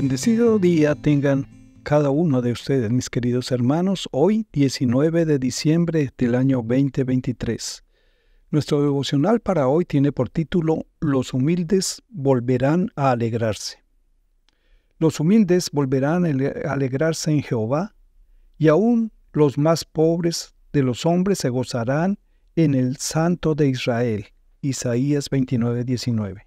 Bendecido día tengan cada uno de ustedes, mis queridos hermanos, hoy 19 de diciembre del año 2023. Nuestro devocional para hoy tiene por título Los humildes volverán a alegrarse. Los humildes volverán a alegrarse en Jehová, y aún los más pobres de los hombres se gozarán en el Santo de Israel. Isaías 29, 19.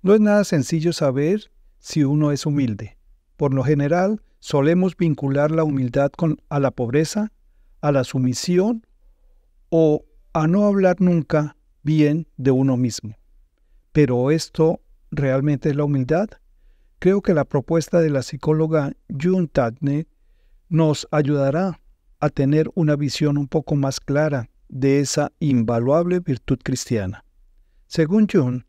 No es nada sencillo saber si uno es humilde. Por lo general, solemos vincular la humildad con, a la pobreza, a la sumisión o a no hablar nunca bien de uno mismo. Pero esto realmente es la humildad? Creo que la propuesta de la psicóloga June Tatne nos ayudará a tener una visión un poco más clara de esa invaluable virtud cristiana. Según June,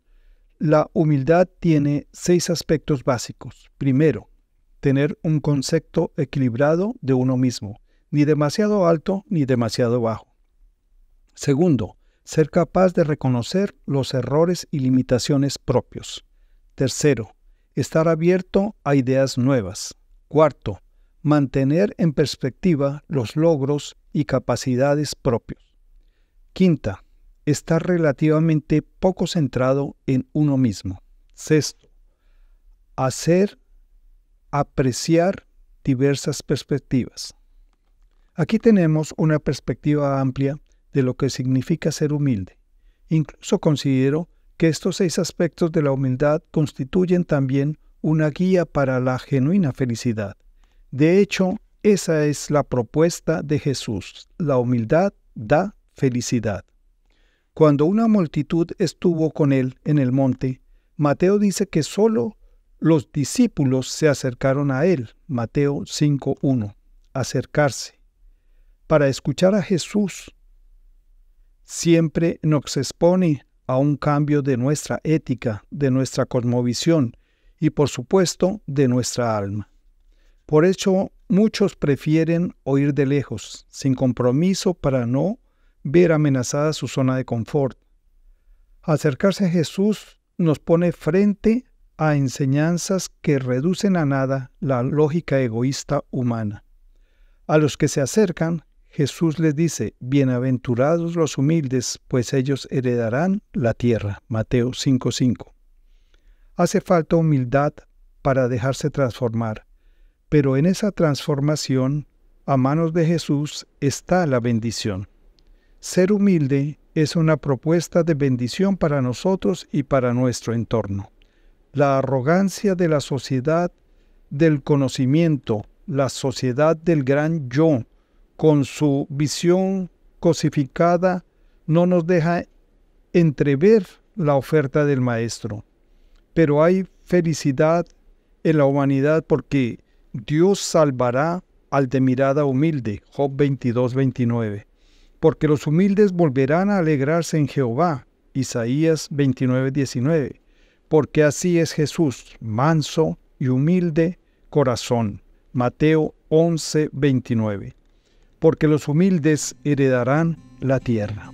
la humildad tiene seis aspectos básicos. Primero, tener un concepto equilibrado de uno mismo, ni demasiado alto ni demasiado bajo. Segundo, ser capaz de reconocer los errores y limitaciones propios. Tercero, estar abierto a ideas nuevas. Cuarto, mantener en perspectiva los logros y capacidades propios. Quinta, está relativamente poco centrado en uno mismo. Sexto, hacer apreciar diversas perspectivas. Aquí tenemos una perspectiva amplia de lo que significa ser humilde. Incluso considero que estos seis aspectos de la humildad constituyen también una guía para la genuina felicidad. De hecho, esa es la propuesta de Jesús. La humildad da felicidad. Cuando una multitud estuvo con él en el monte, Mateo dice que solo los discípulos se acercaron a él, Mateo 5.1, acercarse, para escuchar a Jesús. Siempre nos expone a un cambio de nuestra ética, de nuestra cosmovisión y por supuesto de nuestra alma. Por eso muchos prefieren oír de lejos, sin compromiso para no ver amenazada su zona de confort. Acercarse a Jesús nos pone frente a enseñanzas que reducen a nada la lógica egoísta humana. A los que se acercan, Jesús les dice, Bienaventurados los humildes, pues ellos heredarán la tierra. Mateo 5:5. Hace falta humildad para dejarse transformar, pero en esa transformación, a manos de Jesús, está la bendición. Ser humilde es una propuesta de bendición para nosotros y para nuestro entorno. La arrogancia de la sociedad del conocimiento, la sociedad del gran yo, con su visión cosificada, no nos deja entrever la oferta del Maestro. Pero hay felicidad en la humanidad porque Dios salvará al de mirada humilde. Job 22, 29 porque los humildes volverán a alegrarse en Jehová. Isaías 29, 19. Porque así es Jesús, manso y humilde corazón. Mateo 11, 29. Porque los humildes heredarán la tierra.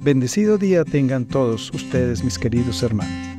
Bendecido día tengan todos ustedes, mis queridos hermanos.